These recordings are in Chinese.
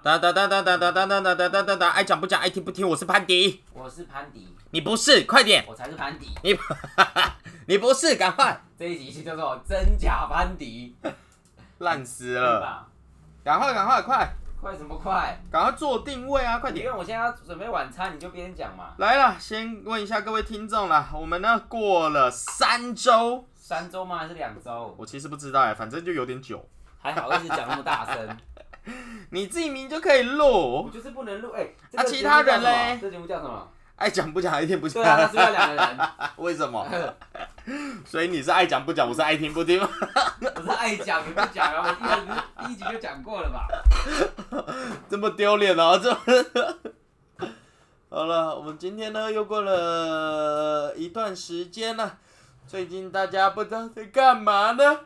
哒哒哒哒哒哒哒哒哒哒哒哒哒，爱讲不讲，爱听不听，我是潘迪，我是潘迪，你不是，快点，我才是潘迪。你 你不是，赶快，这一集就叫做真假潘迪，烂死了，吧？赶快赶快快，快什么快？赶快做定位啊，快点。因为我现在要准备晚餐，你就边讲嘛。来了，先问一下各位听众啦，我们呢过了三周，三周吗？还是两周？我其实不知道哎，反正就有点久。还好一直讲那么大声，你自己名就可以录我，就是不能录。哎、这啊其他人节目叫什么嘞这节目叫什么？爱讲不讲，爱听不讲。对 啊，那是不是要两个人？为什么？所以你是爱讲不讲，我是爱听不听。我是爱讲你不讲啊，我第一集第一集就讲过了吧？这么丢脸哦，这。好了，我们今天呢又过了一段时间了，最近大家不知道在干嘛呢？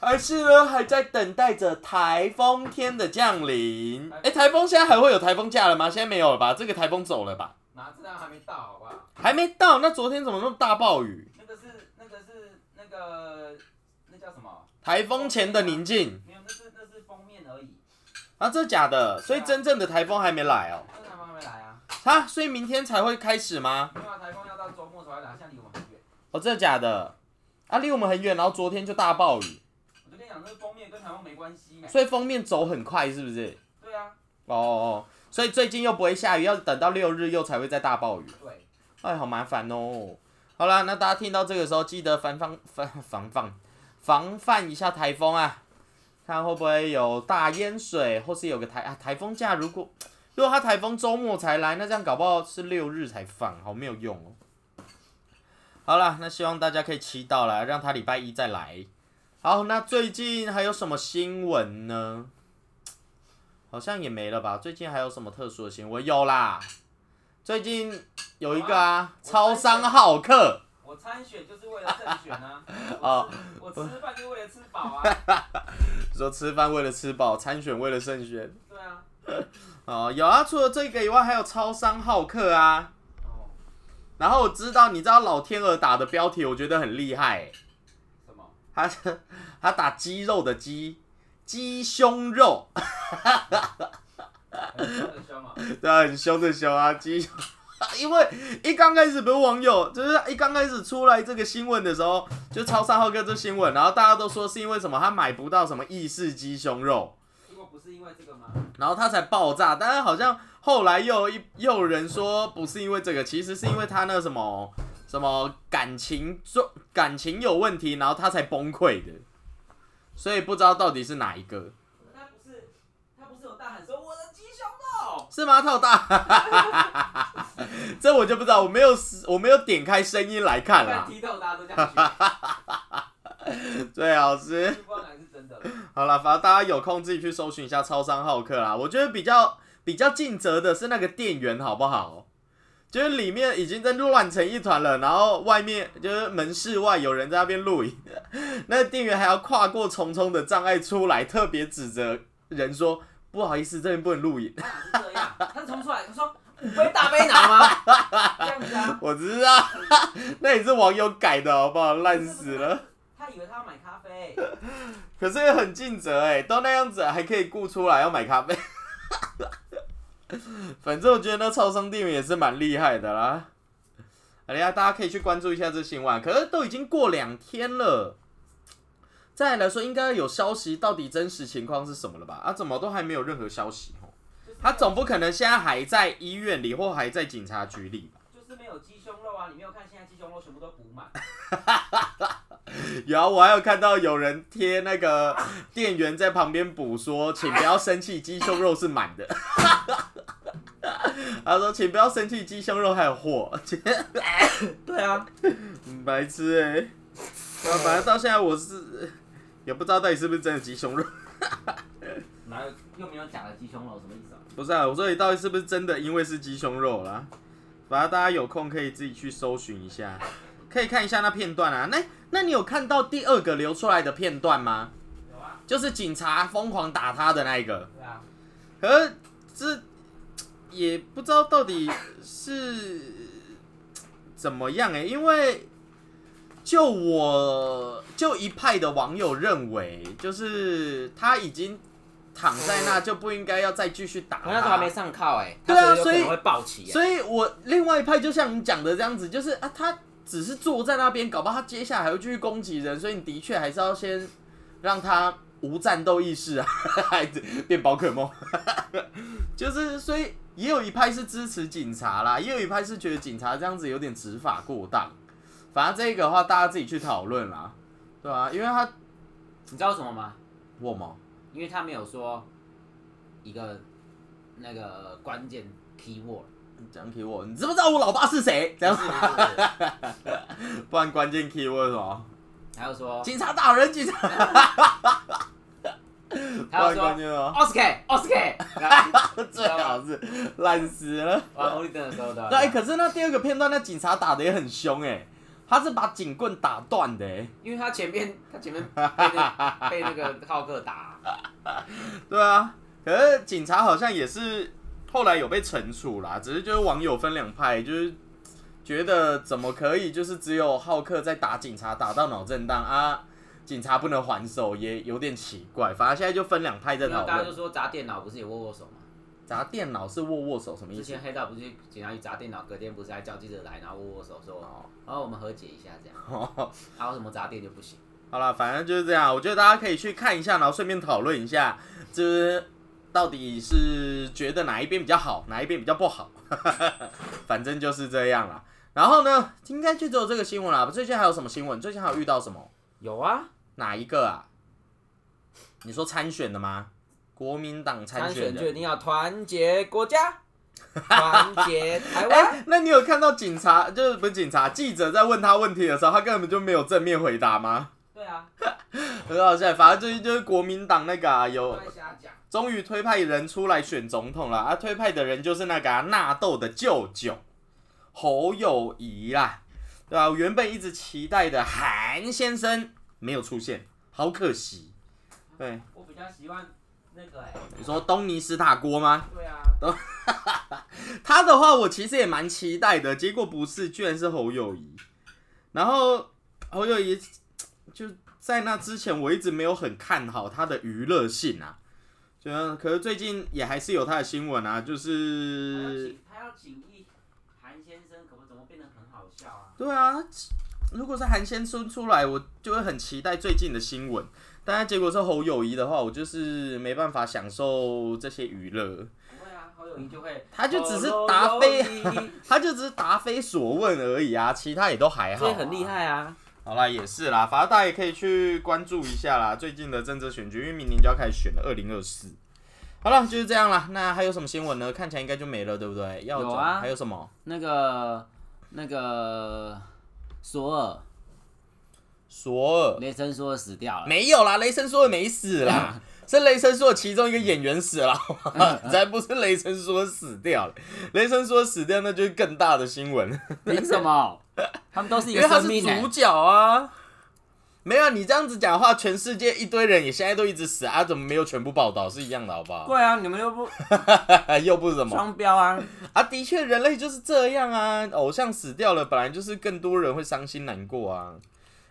还是呢还在等待着台风天的降临？哎、台风现在还会有台风假了吗？现在没有了吧？这个台风走了吧？哪知道还没到，好不好？还没到，那昨天怎么那么大暴雨？那个是那个是那个那叫什么？台风前的宁静没有，那是那是封面而已，啊，这假的，所以真正的台风还没来哦。那台风还没来啊。啊，所以明天才会开始吗？没有啊，台风要到周末才会来，现在离我们很远。哦，真的假的？啊，离我们很远，然后昨天就大暴雨，讲，这个封面跟台湾没关系嘛。所以封面走很快，是不是？对啊，哦哦哦，所以最近又不会下雨，要等到六日又才会再大暴雨。对，哎，好麻烦哦。好啦，那大家听到这个时候，记得防防防防防防范一下台风啊，看会不会有大淹水，或是有个台啊台风假。如果如果他台风周末才来，那这样搞不好是六日才放，好没有用哦。好啦，那希望大家可以祈祷啦，让他礼拜一再来。好，那最近还有什么新闻呢？好像也没了吧？最近还有什么特殊的新闻？有啦，最近有一个啊，我超商好客，我参选就是为了胜选啊。哦我吃饭就为了吃饱啊。说吃饭为了吃饱，参选为了胜选。对啊。哦，有啊，除了这个以外，还有超商好客啊。哦，然后我知道，你知道老天鹅打的标题，我觉得很厉害欸。他他打鸡肉的鸡，鸡胸肉，很凶很凶啊。对啊，很凶的凶啊，鸡。因为一刚开始不是网友，就是一刚开始出来这个新闻的时候，就超三号哥这新闻，然后大家都说是因为什么，他买不到什么意式鸡胸肉，如果不是因为这个吗？然后他才爆炸。但是好像后来又一又有人说不是因为这个，其实是因为他那个什么什么感情中感情有问题，然后他才崩溃的。所以不知道到底是哪一个，他不是他不是有大喊说我的鸡胸肉？是吗？他有大，这我就不知道，我没有我没有点开声音来看看啦。踢到大家都这样，最好是。好了，反正大家有空自己去搜寻一下超商好客啦。我觉得比较比较尽责的是那个店员，好不好？就是里面已经在乱成一团了，然后外面就是门室外有人在那边录影，那个店员还要跨过重重的障碍出来，特别指责人说：“不好意思，这边不能录影。他是这样，他是冲出来，他说五杯大杯拿吗？这样子啊”。我知道，那也是网友改的好不好？烂死了。他以为他要买咖啡，可是也很尽责哎，都那样子还可以顾出来要买咖啡。反正我觉得那超商店员也是蛮厉害的啦。哎呀，大家可以去关注一下这新闻，可是都已经过两天了。再来说，应该有消息，到底真实情况是什么了吧？啊，怎么都还没有任何消息哦？他总不可能现在还在医院里或还在警察局里吧？就是没有鸡胸肉啊！你没有看现在鸡胸肉全部都补满，有啊，我还有看到有人贴那个店员在旁边补说，请不要生气，鸡胸肉是满的。他说，请不要生气，鸡胸肉还有货。对啊，嗯白痴哎、欸！啊，反正到现在我是也不知道到底是不是真的鸡胸肉。哪有又没有假的鸡胸肉，什么意思啊？不是啊，我说你到底是不是真的因为是鸡胸肉啦？反正大家有空可以自己去搜寻一下，可以看一下那片段啊。那那你有看到第二个流出来的片段吗？有啊，就是警察疯狂打他的那一个。对啊，可是这也不知道到底是怎么样哎、因为就我就一派的网友认为，就是他已经躺在那就不应该要再继续打他。我那时候还没上铐哎，对啊所以能会暴起哎。所以我另外一派就像你讲的这样子，就是啊，他只是坐在那边，搞不好他接下来还会继续攻击人，所以你的确还是要先让他无战斗意识啊，孩子变宝可梦，就是所以也有一派是支持警察啦，也有一派是觉得警察这样子有点执法过当。反正这个的话，大家自己去讨论啦，对啊、因为他你知道什么吗？我吗，因为他没有说一个那个关键 key word，讲 key word，你知不知道我老爸是谁？这样不，然关键 key word 是什么？还有说，警察打人，警察。还有说奥斯卡奥斯卡，最好是烂死了。玩红绿灯的时候的。对，哎可是那第二个片段，那警察打的也很凶哎，他是把警棍打断的哎。因为他前面他前面被那被那个浩克打，对啊，可是警察好像也是后来有被惩处啦，只是就是网友分两派，就是觉得怎么可以，就是只有浩克在打警察打到脑震荡啊，警察不能还手，也有点奇怪。反正现在就分两派在讨论大家就论。说砸电脑不是也握握手吗？砸电脑是握握手什么意思？之前黑道不是警察去砸电脑，隔天不是还叫记者来，然后握握手说，哦然后我们和解一下这样，啊为什么砸电就不行？好了，反正就是这样。我觉得大家可以去看一下，然后顺便讨论一下，就是到底是觉得哪一边比较好，哪一边比较不好。反正就是这样啦。然后呢，应该就只有这个新闻啦。最近还有什么新闻？最近还有遇到什么？有啊，哪一个啊？你说参选的吗？国民党参参选的。就一定要团结国家，团结台 哎、湾。那你有看到警察就是不是警察记者在问他问题的时候，他根本就没有正面回答吗？对啊，很好笑。反正最近就是国民党那个啊，有。终于推派人出来选总统了啊！推派的人就是那个啊纳豆的舅舅侯友谊啦，对吧、我原本一直期待的韩先生没有出现，好可惜。对，我比较喜欢那个哎、你说东尼斯塔锅吗？对啊，他的话我其实也蛮期待的，结果不是，居然是侯友谊。然后侯友谊就在那之前，我一直没有很看好他的娱乐性啊。就可是最近也还是有他的新闻啊，就是他要请一韩先生，可不怎么变得很好笑啊？对啊，如果是韩先生出来，我就会很期待最近的新闻。但是结果是侯友谊的话，我就是没办法享受这些娱乐，不会啊，侯友谊就会，他就只是答非 他就只是答非所问而已啊，其他也都还好、所以很厉。害啊。好啦，也是啦，反正大家也可以去关注一下啦，最近的政治选举，因为明年就要开始选了，二零二四。好了，就是这样啦。那还有什么新闻呢？看起来应该就没了，对不对？要有啊还有什么？那个那个索尔，索尔雷神索尔死掉了。没有啦，雷神说的没死啦，是雷神说的其中一个演员死了，才不是雷神说死掉了。雷神说死掉，那就是更大的新闻，凭什么？他们都是一因为他是主角啊。没有啊你这样子讲话，全世界一堆人也现在都一直死啊，怎么没有全部报道是一样的，好不好？对啊，你们又不 又不是什么双标啊？啊，的确人类就是这样啊，偶像死掉了，本来就是更多人会伤心难过啊，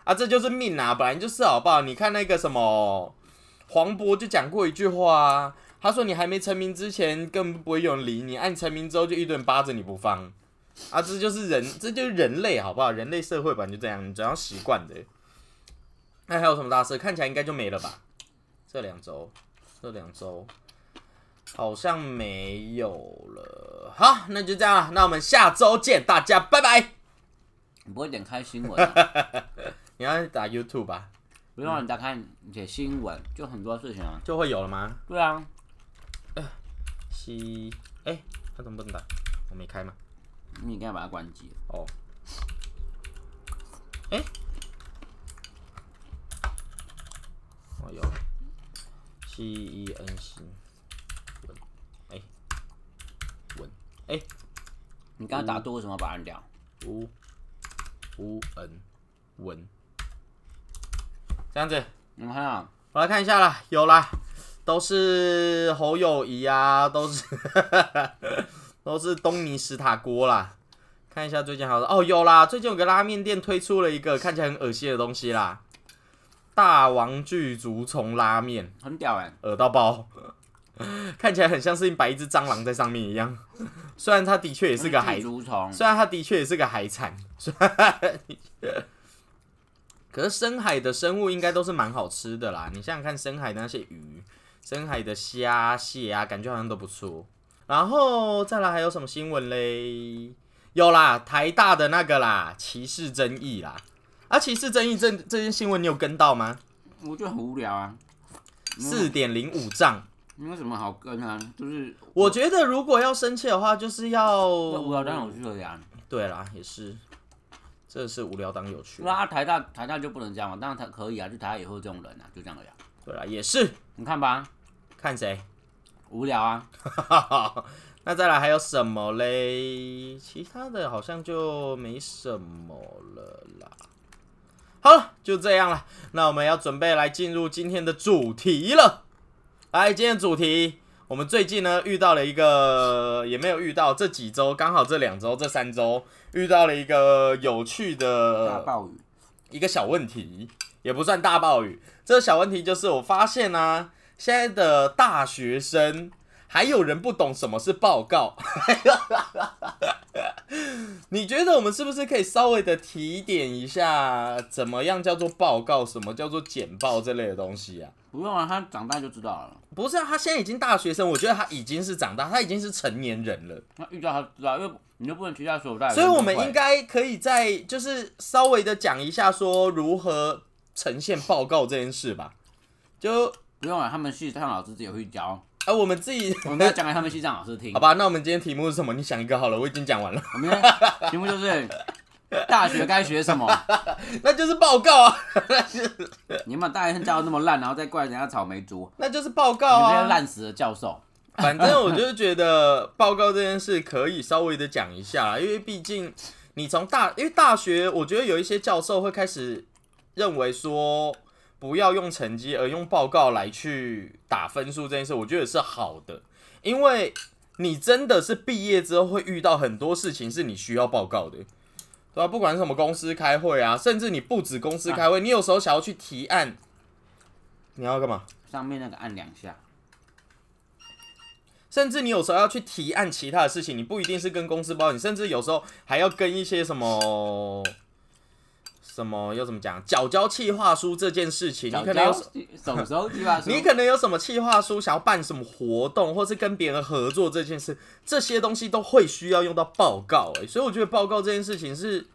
啊，这就是命啊，本来就是好不好？你看那个什么黄渤就讲过一句话啊，他说你还没成名之前根本不会有人理你，按、成名之后就一堆人扒着你不放，啊，这就是人，这就是人类好不好？人类社会本来就这样，你只要习惯的。那还有什么大事？看起来应该就没了吧？这两周，这两周。好像没有了。好，那就这样了。那我们下周见，大家拜拜。你不会点开新闻、啊？你要打 YouTube 吧，不用你打开写新闻，就很多事情啊。就会有了吗？对啊，西，哎、他怎么不能打？我没开吗？你应该把它关机。哦，哎、哦有，C E N 新文，哎、文，哎、你刚刚打多为什么要把它按掉？无无恩文，这样子。你们看啊，我来看一下啦，有啦，都是侯友谊啊，都是 都是东尼史塔锅啦。看一下最近好的哦，有啦，最近有个拉面店推出了一个看起来很恶心的东西啦，大王巨足虫拉面，很屌哎、恶到爆，看起来很像是摆一只蟑螂在上面一样。虽然它的确也是个海巨，足虫，虽然它的确也是个海产，虽然可是深海的生物应该都是蛮好吃的啦。你想想看，深海的那些鱼，深海的虾蟹啊，感觉好像都不错。然后再来还有什么新闻嘞？有啦，台大的那个啦，歧视争议啦。啊，歧视争议这这件新闻你有跟到吗？我觉得很无聊啊。四点零五丈。没有什么好跟啊，就是我觉得如果要生气的话，就是要无聊当有趣了呀。对啦，也是，这是无聊当有趣。那台大台大就不能这样嘛？当然台可以啊，就台大也会有这种人啊，就这样而已啊。对啦，也是。你看吧，看谁？无聊啊。那再来还有什么嘞？其他的好像就没什么了啦。好了，就这样了。那我们要准备来进入今天的主题了。来，今天的主题，我们最近呢遇到了一个，也没有遇到，这几周刚好这两周、这三周遇到了一个有趣大的暴雨，一个小问题，也不算大暴雨。这个小问题就是我发现呢、现在的大学生还有人不懂什么是报告。你觉得我们是不是可以稍微的提点一下，怎么样叫做报告，什么叫做简报这类的东西啊？不用啊，他长大就知道了。不是啊，他现在已经大学生，我觉得他已经是长大，他已经是成年人了。那遇到他就知道，因为你就不能取下所有大学所以我们应该可以在就是稍微的讲一下，说如何呈现报告这件事吧。就不用啊，他们系上老师自己会教，啊，我们自己 我们要讲给他们系上老师听好。吧？那我们今天题目是什么？你想一个好了，我已经讲完了，我们的题目就是 大学该学什么。那就是报告啊，你们大学生教的那么烂，然后再怪人家草莓族，那就是报你告们这些啊。烂死的教授。反正我就是觉得报告这件事可以稍微的讲一下啦，因为毕竟你从大，因为大学，我觉得有一些教授会开始认为说，不要用成绩，而用报告来去打分数这件事，我觉得是好的，因为你真的是毕业之后会遇到很多事情是你需要报告的。对吧、不管是什么公司开会啊，甚至你不止公司开会，你有时候想要去提案，你要干嘛？上面那个按两下，甚至你有时候要去提案其他的事情，你不一定是跟公司报，你甚至有时候还要跟一些什么什么要怎么讲，缴交企划书这件事情，你可能有什么时候计划书？你可能有什么企划书，想要办什么活动，或是跟别人合作这件事，这些东西都会需要用到报告、欸，所以我觉得报告这件事情是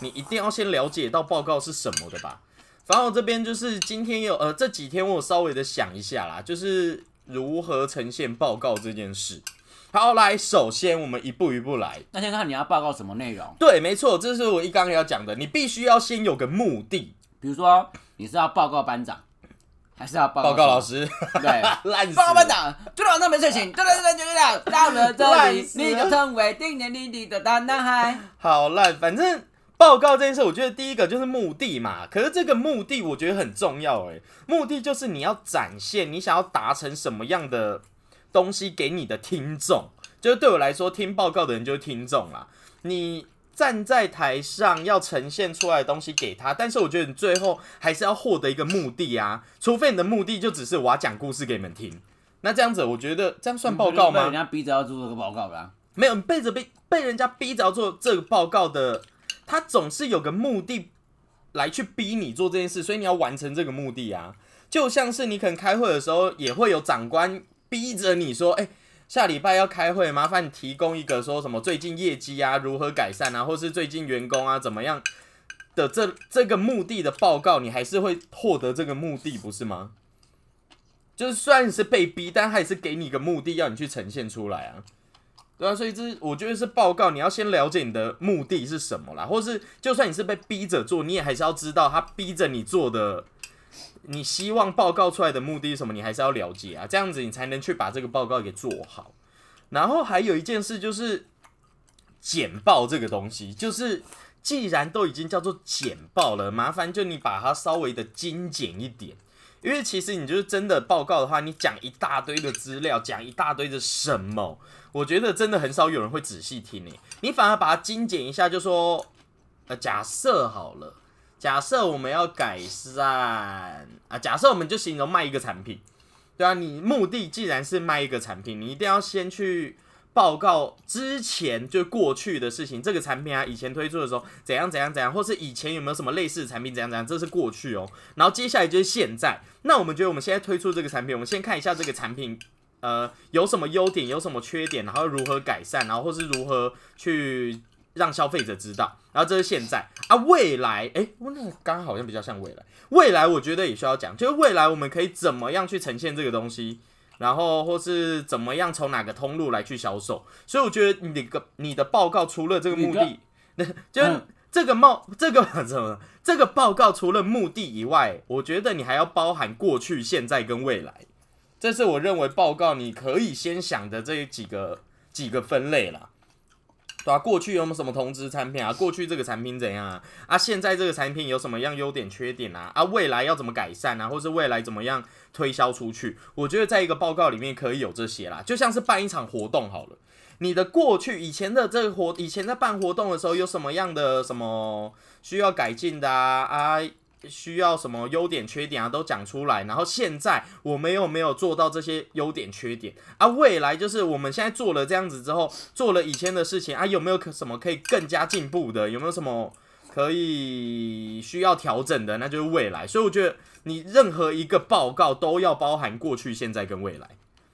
你一定要先了解到报告是什么的吧。反正我这边就是今天有呃这几天我稍微的想一下啦，就是如何呈现报告这件事。好，来，首先我们一步一步来。那先看你要报告什么内容，对，没错，这是我一刚要讲的，你必须要先有个目的。比如说你是要报告班长，还是要报告报告老？师，对，烂死报告班了。长，队长都没睡醒，对对对对对，到了这里，你就成为定年立地的大男孩。好烂，反正报告这件事，我觉得第一个就是目的嘛。可是这个目的我觉得很重要，诶，目的就是你要展现你想要达成什么样的东西给你的听众。就是对我来说，听报告的人就是听众啦。你站在台上要呈现出来的东西给他，但是我觉得你最后还是要获得一个目的啊，除非你的目的就只是我要讲故事给你们听。那这样子，我觉得这样算报告吗？被人家逼着要做这个报告啦。没有，你被着被被人家逼着要做这个报告的，他总是有个目的来去逼你做这件事，所以你要完成这个目的啊。就像是你可能开会的时候，也会有长官逼着你说，哎、下礼拜要开会，麻烦你提供一个说什么最近业绩啊如何改善啊，或是最近员工啊怎么样的这这个目的的报告，你还是会获得这个目的，不是吗？就是虽然你是被逼，但他也是给你一个目的，要你去呈现出来啊。对啊，所以这我觉得是报告，你要先了解你的目的是什么啦，或是就算你是被逼着做，你也还是要知道他逼着你做的，你希望报告出来的目的是什么，你还是要了解啊，这样子你才能去把这个报告给做好。然后还有一件事就是简报这个东西，就是既然都已经叫做简报了，麻烦就你把它稍微的精简一点。因为其实你就是真的报告的话，你讲一大堆的资料，讲一大堆的什么，我觉得真的很少有人会仔细听诶。你反而把它精简一下，就说，呃，假设好了，假设我们要改善啊，假设我们就形容卖一个产品，对啊，你目的既然是卖一个产品，你一定要先去报告之前就过去的事情，这个产品啊，以前推出的时候怎样怎样怎样，或是以前有没有什么类似的产品怎样怎样，这是过去哦。然后接下来就是现在，那我们觉得我们现在推出这个产品，我们先看一下这个产品。呃，有什么优点，有什么缺点，然后如何改善，然后或是如何去让消费者知道，然后这是现在。啊，未来，哎，我那刚刚好像比较像未来，未来我觉得也需要讲，就是未来我们可以怎么样去呈现这个东西，然后或是怎么样从哪个通路来去销售，所以我觉得你的你的报告除了这个目的，那 就是这个冒这个 怎么这个报告除了目的以外，我觉得你还要包含过去、现在跟未来。这是我认为报告你可以先想的这几个几个分类啦，对啊，过去有没有什么同质产品啊？过去这个产品怎样啊？啊，现在这个产品有什么样优点缺点啊？啊，未来要怎么改善啊？或是未来怎么样推销出去？我觉得在一个报告里面可以有这些啦，就像是办一场活动好了，你的过去以前的这个活，以前在办活动的时候有什么样的什么需要改进的啊？啊？需要什么优点缺点啊，都讲出来。然后现在我们有没有做到这些优点缺点啊？未来就是我们现在做了这样子之后，做了以前的事情啊，有没有可什么可以更加进步的？有没有什么可以需要调整的？那就是未来。所以我觉得你任何一个报告都要包含过去、现在跟未来。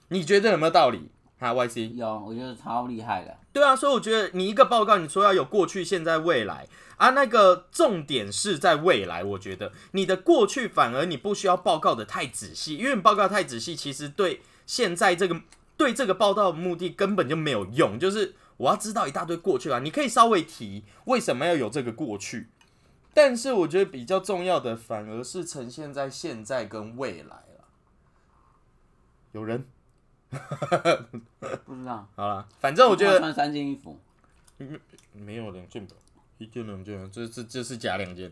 你觉得有没有道理？哈，Y C 有，我觉得超厉害的。对啊，所以我觉得你一个报告，你说要有过去、现在、未来。啊，那个重点是在未来。我觉得你的过去反而你不需要报告的太仔细，因为你报告太仔细，其实对现在这个对这个报道的目的根本就没有用。就是我要知道一大堆过去啊，你可以稍微提为什么要有这个过去，但是我觉得比较重要的反而是呈现在现在跟未来了。有人 不知道。好了，反正我觉得穿三件衣服，没有两件吧。一件两件，这这这是假两件，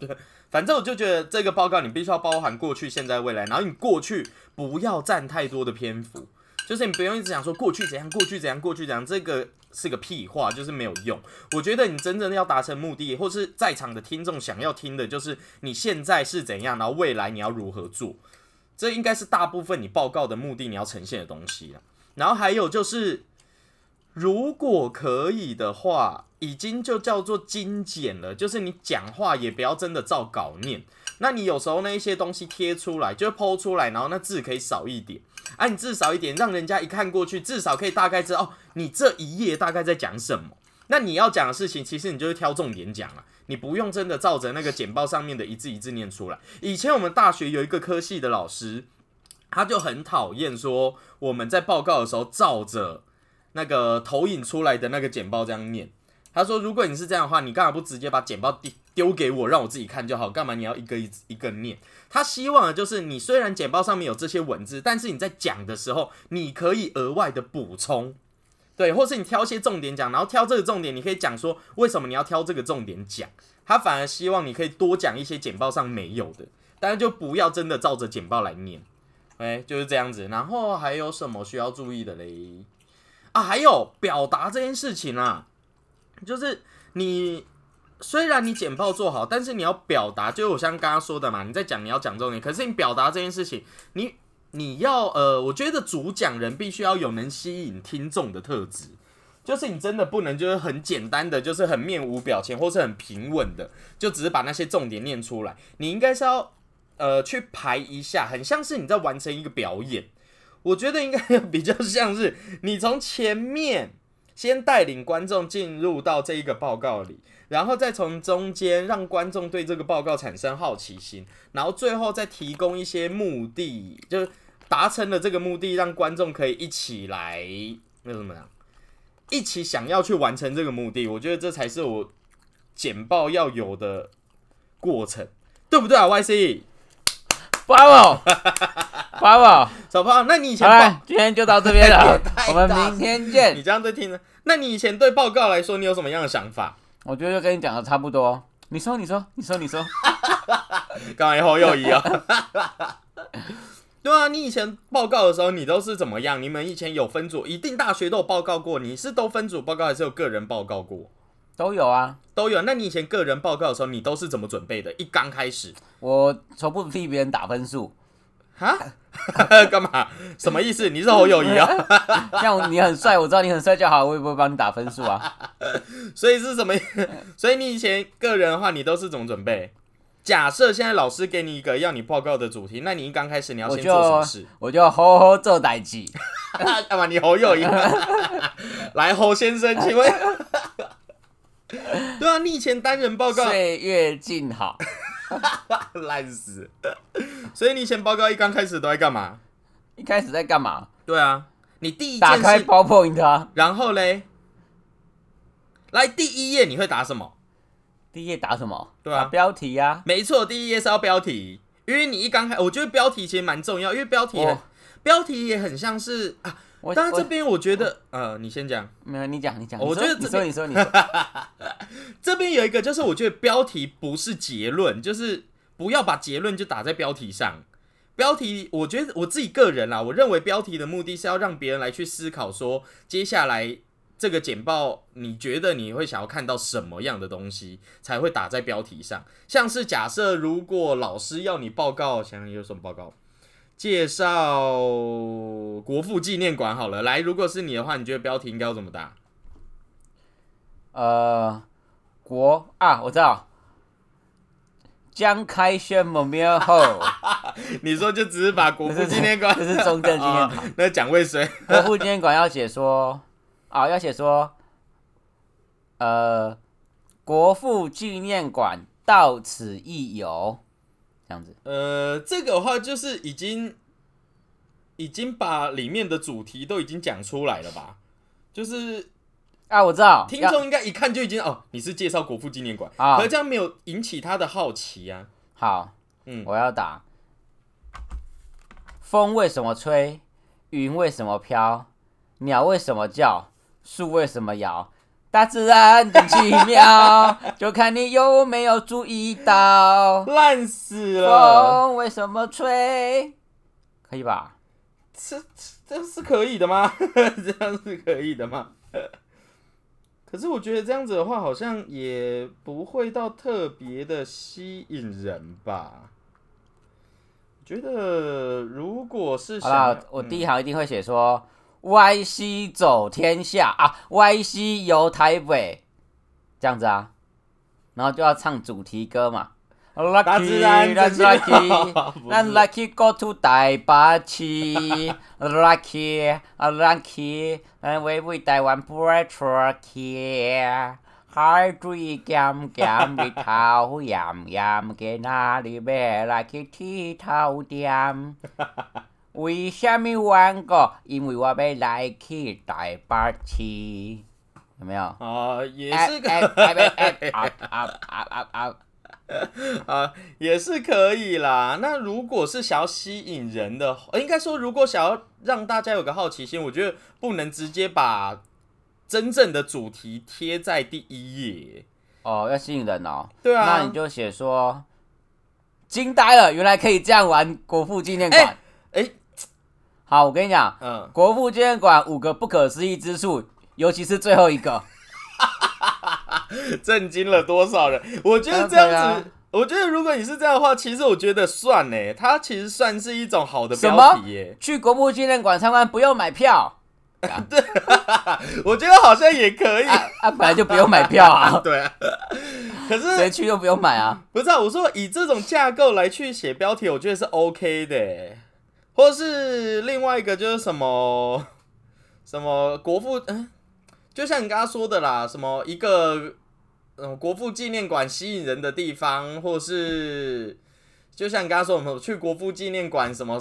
对，反正我就觉得这个报告你必须要包含过去、现在、未来，然后你过去不要占太多的篇幅，就是你不用一直讲说过去怎样、过去怎样、过去怎样，这个是个屁话，就是没有用。我觉得你真正要达成目的，或是在场的听众想要听的，就是你现在是怎样，然后未来你要如何做，这应该是大部分你报告的目的，你要呈现的东西了。然后还有就是。如果可以的话，已经就叫做精简了，就是你讲话也不要真的照稿念。那你有时候那一些东西贴出来，就剖出来，然后那字可以少一点，啊，你字少一点，让人家一看过去，至少可以大概知道哦，你这一页大概在讲什么。那你要讲的事情，其实你就是挑重点讲了，你不用真的照着那个简报上面的一字一字念出来。以前我们大学有一个科系的老师，他就很讨厌说我们在报告的时候照着。那个投影出来的那个简报这样念，他说：“如果你是这样的话，你干嘛不直接把简报丢丢给我，让我自己看就好？干嘛你要一个一一个念？他希望的就是你虽然简报上面有这些文字，但是你在讲的时候，你可以额外的补充，对，或是你挑一些重点讲，然后挑这个重点，你可以讲说为什么你要挑这个重点讲。他反而希望你可以多讲一些简报上没有的，但是就不要真的照着简报来念，哎，就是这样子。然后还有什么需要注意的嘞？”啊，还有表达这件事情啊，就是你虽然你简报做好，但是你要表达，就我像刚刚说的嘛，你在讲你要讲重点，可是你表达这件事情，你你要呃，我觉得主讲人必须要有能吸引听众的特质，就是你真的不能就是很简单的，就是很面无表情或是很平稳的，就只是把那些重点念出来，你应该是要呃去排一下，很像是你在完成一个表演。我觉得应该比较像是你从前面先带领观众进入到这一个报告里，然后再从中间让观众对这个报告产生好奇心，然后最后再提供一些目的，就是达成了这个目的，让观众可以一起来那什么呀，一起想要去完成这个目的。我觉得这才是我简报要有的过程，对不对啊？Y C。Bravo，小胖，那你以前报今天就到这边了，我们明天见。你这样在听呢？那你以前对报告来说，你有什么样的想法？我觉得就跟你讲的差不多。你说，你说，你说，你说。刚才后又一样。对啊，你以前报告的时候，你都是怎么样？你们以前有分组，一定大学都有报告过。你是都分组报告，还是有个人报告过？都有啊。都有。那你以前个人报告的时候，你都是怎么准备的？一刚开始，我从不替别人打分数，哈，干嘛？什么意思？你是侯友谊啊？像你很帅，我知道你很帅就好，我也不会帮你打分数啊。所以是什么？所以你以前个人的话，你都是怎么准备？假设现在老师给你一个要你报告的主题，那你一刚开始你要先做什么事？我就好好做代志。干嘛？你侯友谊？来，侯先生，请问？对啊，你以前单人报告岁月静好，烂死，所以你以前报告一刚开始都在干嘛？一开始在干嘛？对啊，你第一打开包 point 啊，然后嘞，来第一页你会打什么？第一页打什么？对啊打标题啊。没错，第一页是要标题，因为你一刚开，我觉得标题其实蛮重要，因为标题标题也很像是啊。我当然这边我觉得，呃，你先讲。没有你讲你讲，我觉得这边你说你说你说，这边有一个，就是我觉得标题不是结论，就是不要把结论就打在标题上。标题，我觉得我自己个人啦，我认为标题的目的是要让别人来去思考说，接下来这个简报，你觉得你会想要看到什么样的东西，才会打在标题上。像是假设如果老师要你报告，想想有什么报告？介绍国父纪念馆好了，来，如果是你的话，你觉得标题应该要怎么打？呃，国啊，我知道，江开宣门庙后，你说就只是把国父纪念馆，这是中正纪念堂 哦那蒋渭水，国父纪念馆要写说啊，要写说，呃，国父纪念馆到此一游，这样子。呃，这个的话就是已经已经把里面的主题都已经讲出来了吧？就是啊，我知道，要听众应该一看就已经哦，你是介绍国父纪念馆，啊可是这样没有引起他的好奇啊。好，嗯我要打。风为什么吹？云为什么飘？鸟为什么叫？树为什么摇？大自然真奇妙，就看你有没有注意到。烂死了，风为什么吹？可以吧？这这是可以的吗？这样是可以的吗？可是我觉得这样子的话，好像也不会到特别的吸引人吧。觉得如果是好想了，我第一行一定会写说：“Y C 走天下啊，Y C 游台北，这样子啊，然后就要唱主题歌嘛。Lucky，然咱真奇妙 lucky，go to 台北市，lucky 啊 lucky，咱为为台湾 break through 海水咸咸，日头炎炎，去哪里要来去剃头店？为什么弯个？因为我要来去台北市，有没有？啊，也是可哎哎哎哎啊啊啊啊啊！啊，也是可以啦。那如果是想要吸引人的，应该说，如果想要让大家有个好奇心，我觉得不能直接把真正的主题贴在第一页。哦，要吸引人哦。对啊，那你就写说，惊呆了，原来可以这样玩国父纪念馆。哎哎好，我跟你讲，嗯，国父纪念馆五个不可思议之处，尤其是最后一个。震惊了多少人？我觉得这样子，啊我觉得如果你是这样的话，其实我觉得算呢，它其实算是一种好的标什么题耶。去国父纪念馆参观不用买票 对我觉得好像也可以。啊啊，本来就不用买票啊，对啊，可是谁去都不用买啊。不是啊，我说以这种架构来去写标题，我觉得是 OK 的耶，或是另外一个就是什么 什么国父，嗯，就像你刚刚说的啦，什么一个嗯国父纪念馆吸引人的地方，或是就像你刚刚说什么去国父纪念馆什么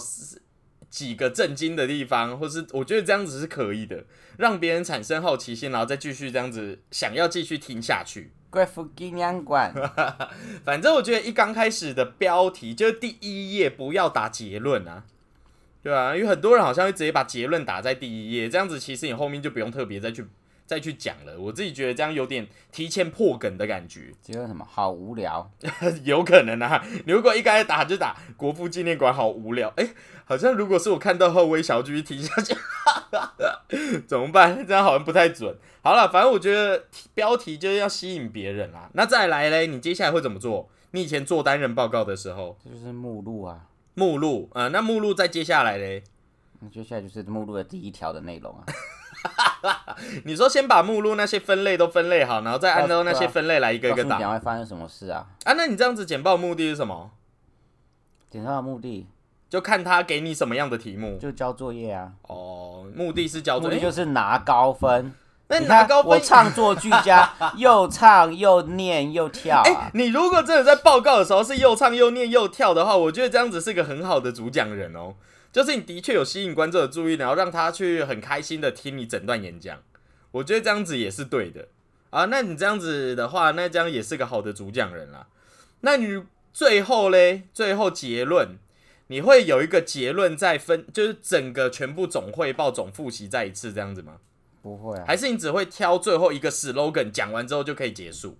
几个震惊的地方，或是我觉得这样子是可以的，让别人产生好奇心，然后再继续这样子想要继续听下去。国父纪念馆，反正我觉得一刚开始的标题就是第一页不要打结论啊，对啊，因为很多人好像会直接把结论打在第一页，这样子其实你后面就不用特别再去再去讲了。我自己觉得这样有点提前破梗的感觉，结论什么？好无聊。有可能啊。你如果一开始打就打国父纪念馆，好无聊。哎、好像如果是我看到后，我也想要继续听下去。怎么办？这样好像不太准。好了，反正我觉得标题就是要吸引别人啊。那再来嘞，你接下来会怎么做？你以前做单人报告的时候，这就是目录啊。目录，呃，那目录再接下来嘞，那接下来就是目录的第一条的内容啊。你说先把目录那些分类都分类好，然后再按照那些分类来一个一个打会发生什么事啊？啊？那你这样子简报目的是什么？简报的目的就看他给你什么样的题目就交作业啊，哦。目的是交作业，的就是拿高分。那拿高分我唱作俱佳，又唱又念又跳哎、啊。你如果真的在报告的时候是又唱又念又跳的话，我觉得这样子是个很好的主讲人哦。就是你的确有吸引观众的注意，然后让他去很开心的听你整段演讲。我觉得这样子也是对的啊。那你这样子的话，那这样也是个好的主讲人啦。那你最后嘞，最后结论，你会有一个结论再分，就是整个全部总汇报、总复习再一次这样子吗？不会啊，还是你只会挑最后一个 slogan 讲完之后就可以结束？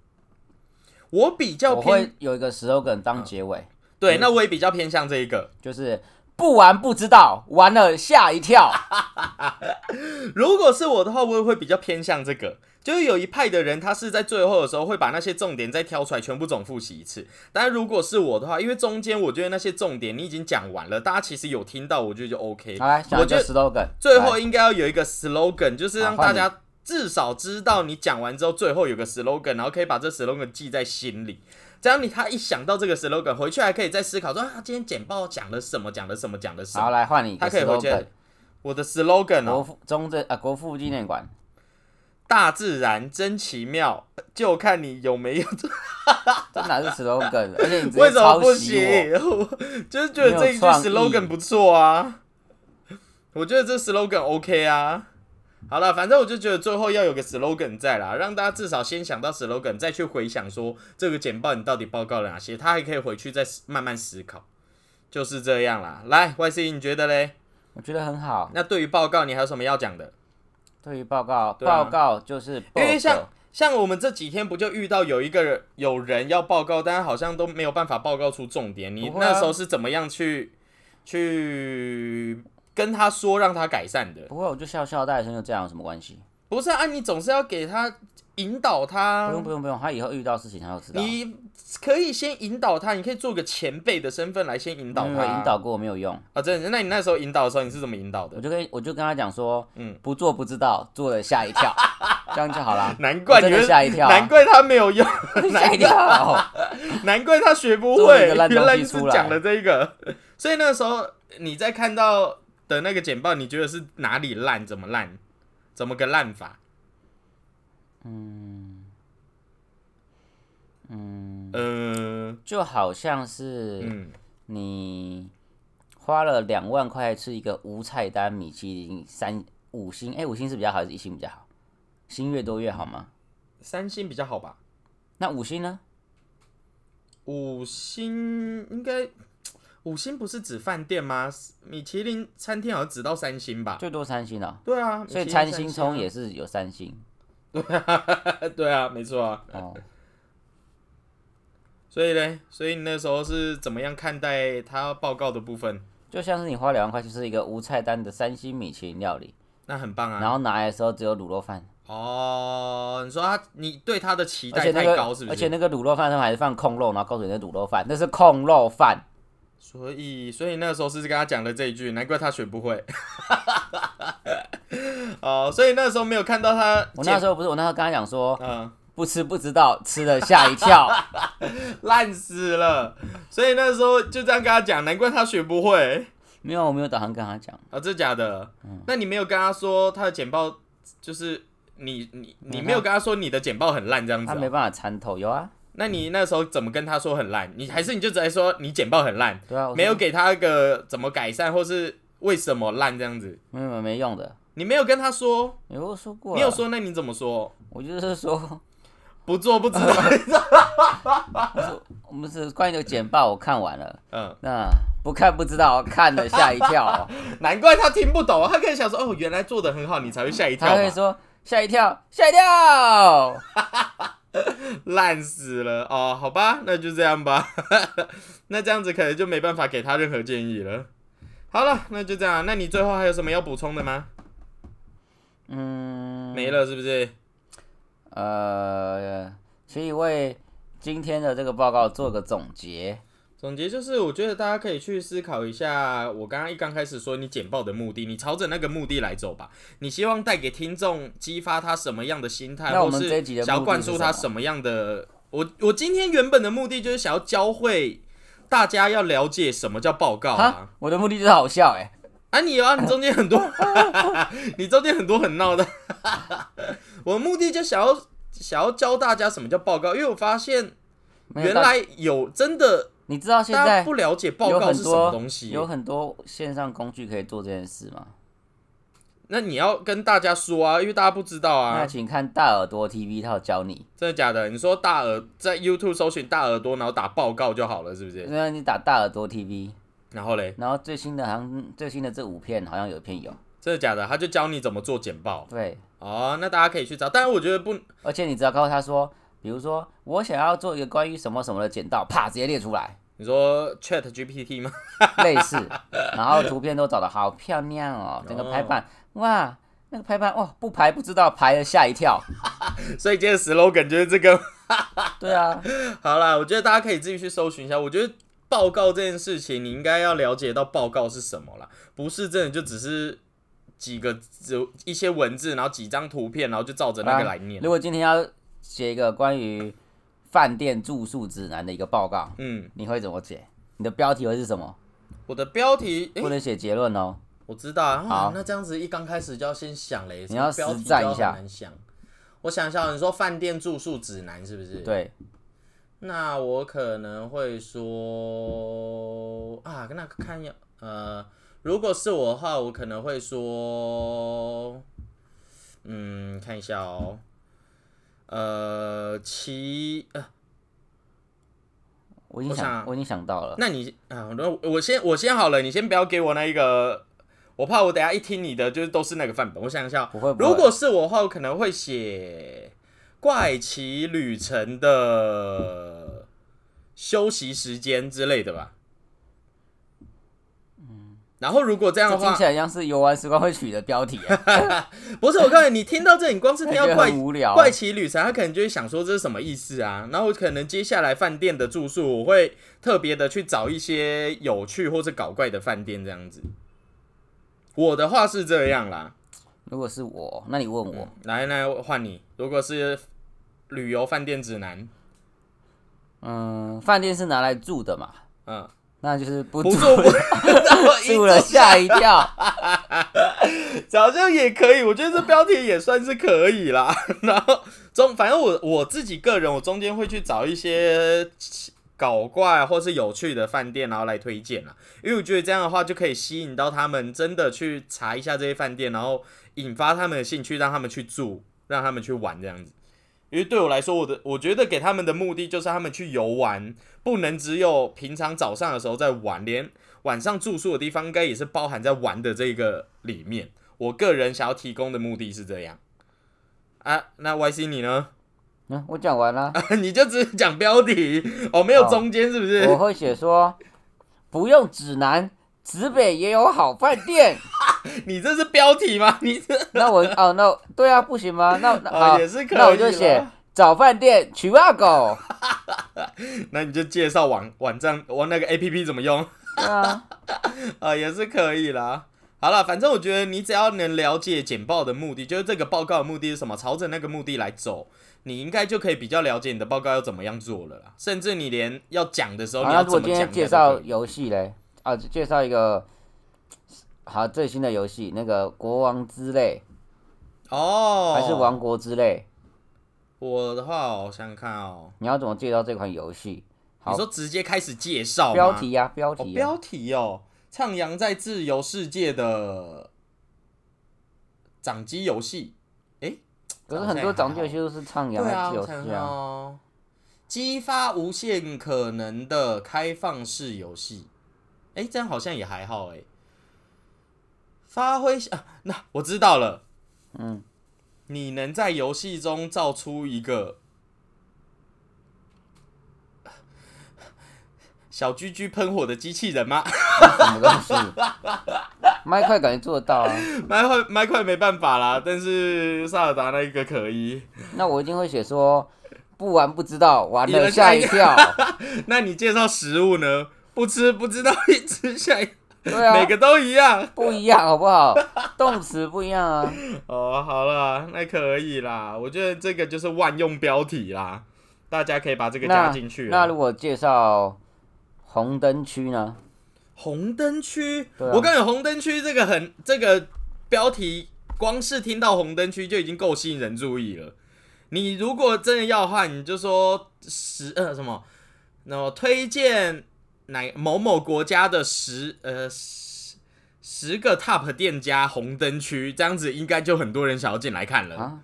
我比较我偏会有一个 slogan 当结尾，对，那我也比较偏向这一个。就是不玩不知道，玩了吓一跳。如果是我的话，我也会比较偏向这个。就是有一派的人，他是在最后的时候会把那些重点再挑出来，全部总复习一次。但如果是我的话，因为中间我觉得那些重点你已经讲完了，大家其实有听到，我觉得就 OK。好来，我觉得 slogan，最后应该要有一个 slogan，就是让大家至少知道你讲完之后，最后有个 slogan，然后可以把这 slogan 记在心里。这样你他一想到这个 slogan，回去还可以再思考说啊，今天简报讲了什么，讲了什么，讲了什么好么。来换你他可以回去。我的 slogan 哦，国父中正啊，国父纪念馆，大自然真奇妙，就看你有没有。这 哪是 slogan？而且你直为什么不。行？就是觉得这一句 slogan 不错啊。我觉得这 slogan OK 啊。好了，反正我就觉得最后要有个 slogan 在啦，让大家至少先想到 slogan，再去回想说这个简报你到底报告了哪些，他还可以回去再思慢慢思考，就是这样啦。来，YC 你觉得嘞？我觉得很好。那对于报告你还有什么要讲的？对于报告，啊报告就是因为像像我们这几天不就遇到有一个人有人要报告，但是好像都没有办法报告出重点。你那时候是怎么样去去跟他说让他改善的？不会，我就笑笑，大学生就这样有什么关系？不是啊，你总是要给他引导他不。用不用不用，他以后遇到事情他就知道。你可以先引导他，你可以做个前辈的身份来先引导他。没有引导过没有用，啊，真的？那你那时候引导的时候，你是怎么引导的我？就跟我就跟他讲说，嗯不做不知道，做了吓一跳，这样就好了。难怪你吓一跳啊难怪他没有用，吓一跳，难怪他学不会，原来是讲的这个。所以那时候你在看到的那个简报，你觉得是哪里烂？怎么烂？怎么个烂法？嗯嗯，呃，就好像是嗯，你花了两万块吃一个无菜单米其林三五星，哎、五星是比较好还是一星比较好？星越多越好吗？三星比较好吧？那五星呢？五星应该，五星不是指饭店吗？米其林餐厅好像只到三星吧？最多三星啊、对啊，所以三餐星冲啊也是有三星 对啊，没错啊。哦。所以呢，所以你那时候是怎么样看待他报告的部分？就像是你花两万块去吃一个无菜单的三星米其林料理，那很棒啊。然后拿来的时候只有卤肉饭，哦，你说他，你对他的期待太高是不是？而且那个卤肉饭上还是放控肉，然后告诉你那卤肉饭，那是控肉饭。所以，所以那时候是跟他讲了这一句，难怪他学不会。哦，所以那时候没有看到他。我那时候不是，我那时候跟他讲说，嗯，不吃不知道，吃了吓一跳。烂死了。所以那时候就这样跟他讲，难怪他学不会没有，我没有打算跟他讲。啊，这假的。那你没有跟他说他的简报就是你你你嗯没有跟他说你的简报很烂这样子哦、他没办法参透，有啊，那你那时候怎么跟他说很烂？你还是你就直接说你简报很烂，对啊，没有给他一个怎么改善或是为什么烂这样子？没有没用的，你没有跟他说，有说过，你有，说那你怎么说？我就是说，不做不知道。我们是关于这个简报我看完了，嗯，那不看不知道，看了吓一跳，难怪他听不懂，他可以想说哦，原来做的很好，你才会吓一跳吧。他会说吓一跳，吓一跳。烂死了哦，好吧，那就这样吧。那这样子可能就没办法给他任何建议了。好了，那就这样。那你最后还有什么要补充的吗？嗯，没了是不是？呃，所以为今天的这个报告做个总结。总结就是，我觉得大家可以去思考一下，我刚刚一刚开始说你简报的目的，你朝着那个目的来走吧。你希望带给听众激发他什么样的心态，或是想要灌输他什么样的？我我今天原本的目的就是想要教会大家要了解什么叫报告啊。，我的目的就是好笑哎、啊，你啊，你中间很多，你中间很多很闹的。我的目的就想要想要教大家什么叫报告，因为我发现原来有真的你知道现大家在不了解报有很告是什么多东西。有很多线上工具可以做这件事吗？那你要跟大家说啊，因为大家不知道啊那啊，请看大耳朵 TV，他有教你。真的假的？你说大耳在 YouTube 搜寻大耳朵，然后打报告就好了，是不是？那你打大耳朵 TV，然后嘞，然后最新的好像最新的这五片好像有一片有，真的假的？他就教你怎么做简报对，哦，那大家可以去找。但是我觉得不，而且你只要告诉他说，比如说我想要做一个关于什么什么的简报，啪直接列出来，你说 Chat GPT 吗？类似，然后图片都找的好漂亮哦，整个排版哇，那个排版哇不排不知道排了吓一跳，所以今天的 slogan 就是这个。对啊，好啦，我觉得大家可以自己去搜寻一下。我觉得报告这件事情，你应该要了解到报告是什么啦，不是真的就只是几个只一些文字，然后几张图片，然后就照着那个来念如。果今天要写一个关于饭店住宿指南的一个报告，嗯，你会怎么写？你的标题会是什么？我的标题，诶不能写结论哦。我知道啊。好啊那这样子一刚开始就要先想嘞，你要实战一下。我想一下，你说饭店住宿指南是不是？。对，那我可能会说啊，那看一呃，如果是我的话，我可能会说，嗯，看一下哦，呃，其呃，我已经我想想，我已经想到了。那你啊，那我先我先好了，你先不要给我那一个，我怕我等下一听你的就是都是那个范本。我想一下，不会不会如果是我的话，我可能会写怪奇旅程的休息时间之类的吧。嗯，然后如果这样的话听起，来像是游玩时光会取的标题啊，不是我告诉你，你听到这，你光是听到怪无聊。怪奇旅程，他可能就会想说这是什么意思啊？然后可能接下来饭店的住宿，我会特别的去找一些有趣或者搞怪的饭店这样子。我的话是这样啦，如果是我，那你问我，来来换你，如果是旅游饭店指南，嗯，饭店是拿来住的嘛，嗯，那就是不不住住不住 了吓一跳。好像也可以，我觉得这标题也算是可以啦。然后中，反正我我自己个人，我中间会去找一些搞怪或是有趣的饭店，然后来推荐啦。因为我觉得这样的话就可以吸引到他们，真的去查一下这些饭店，然后引发他们的兴趣，让他们去住，让他们去玩这样子。因为对我来说，我的我觉得给他们的目的就是他们去游玩，不能只有平常早上的时候在玩，连晚上住宿的地方应该也是包含在玩的这个里面。我个人想要提供的目的是这样啊。那 Y C 你呢？嗯，我讲完了，你就只讲标题哦，没有哦中间是不是？我会写说，不用指南，指北也有好饭店。你这是标题吗？你这那我哦，那对啊，不行吗？那那也是可以那我就啦写找饭店取啊狗。那你就介绍网网站我那个 A P P 怎么用啊，啊，也是可以啦。好了，反正我觉得你只要能了解简报的目的，就是这个报告的目的是什么，朝着那个目的来走，你应该就可以比较了解你的报告要怎么样做了啦。甚至你连要讲的时候，你要怎么讲天介绍游戏嘞，啊，介绍一个好最新的游戏，那个国王之泪哦，还是王国之泪？我的话，我想想看哦，你要怎么介绍这款游戏？好你说直接开始介绍吗标题呀、标哦，题、啊标题哦，徜徉在自由世界的掌机游戏。哎，可是很多掌机游戏都是徜徉在自由世界啊。哦，激发无限可能的开放式游戏。哎，这样好像也还好诶。发挥啊，那我知道了，嗯，你能在游戏中造出一个小居居喷火的机器人吗？什么东西？麦块感觉做得到啊。麦块麦块没办法啦，但是萨尔达那一个可以。那我一定会写说，不玩不知道，玩了吓一跳。那你介绍食物呢？不吃不知道，一吃吓一，对啊，每个都一样。不一样好不好？动词不一样啊。哦，好了，那可以啦。我觉得这个就是万用标题啦，大家可以把这个加进去啦。那如果介绍红灯区呢？红灯区，啊我告诉你，红灯区这个很这个标题，光是听到红灯区就已经够吸引人注意了。你如果真的要的话，你就说十呃什么，那么推荐哪某某国家的十呃十十个 top 店家红灯区，这样子应该就很多人想要进来看了。啊，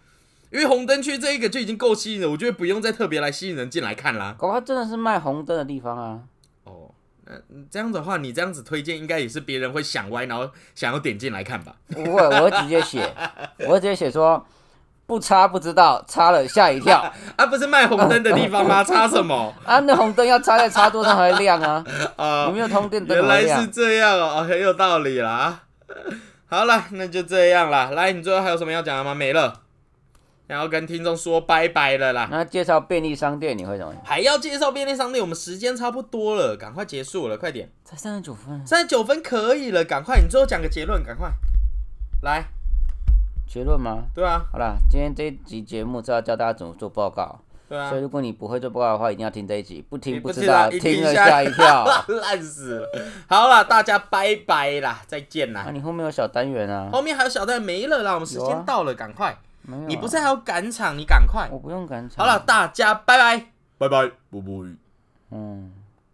因为红灯区这一个就已经够吸引人，我觉得不用再特别来吸引人进来看啦。搞不好真的是卖红灯的地方啊。哦，那这样子的话，你这样子推荐，应该也是别人会想歪，然后想要点进来看吧？不会，我会直接写，我会直接写说不插不知道，插了吓一跳 啊，不是卖红灯的地方吗？插什么？啊！那红灯要插在插座上才会亮啊，啊、有没有通电灯原来是？这样哦，哦很有道理啦。好了，那就这样啦。来，你最后还有什么要讲的吗？没了，然后跟听众说拜拜了啦。那介绍便利商店你会怎么？还要介绍便利商店，我们时间差不多了，赶快结束了，快点，才三十九分，三十九分可以了，赶快，你最后讲个结论，赶快。来，结论吗？对啊，好啦，今天这一集节目是要教大家怎么做报告，对啊所以，如果你不会做报告的话，一定要听这一集，不你听不知道道，听了一下吓一跳。烂死了。好了，大家拜拜啦，再见啦那、。你后面有小单元啊？后面还有小单元没了啦，我们时间到了，赶快！没有啊、你不是还要赶场，你赶快。我不用赶场。好了，，大家拜拜，拜拜，啵啵。嗯。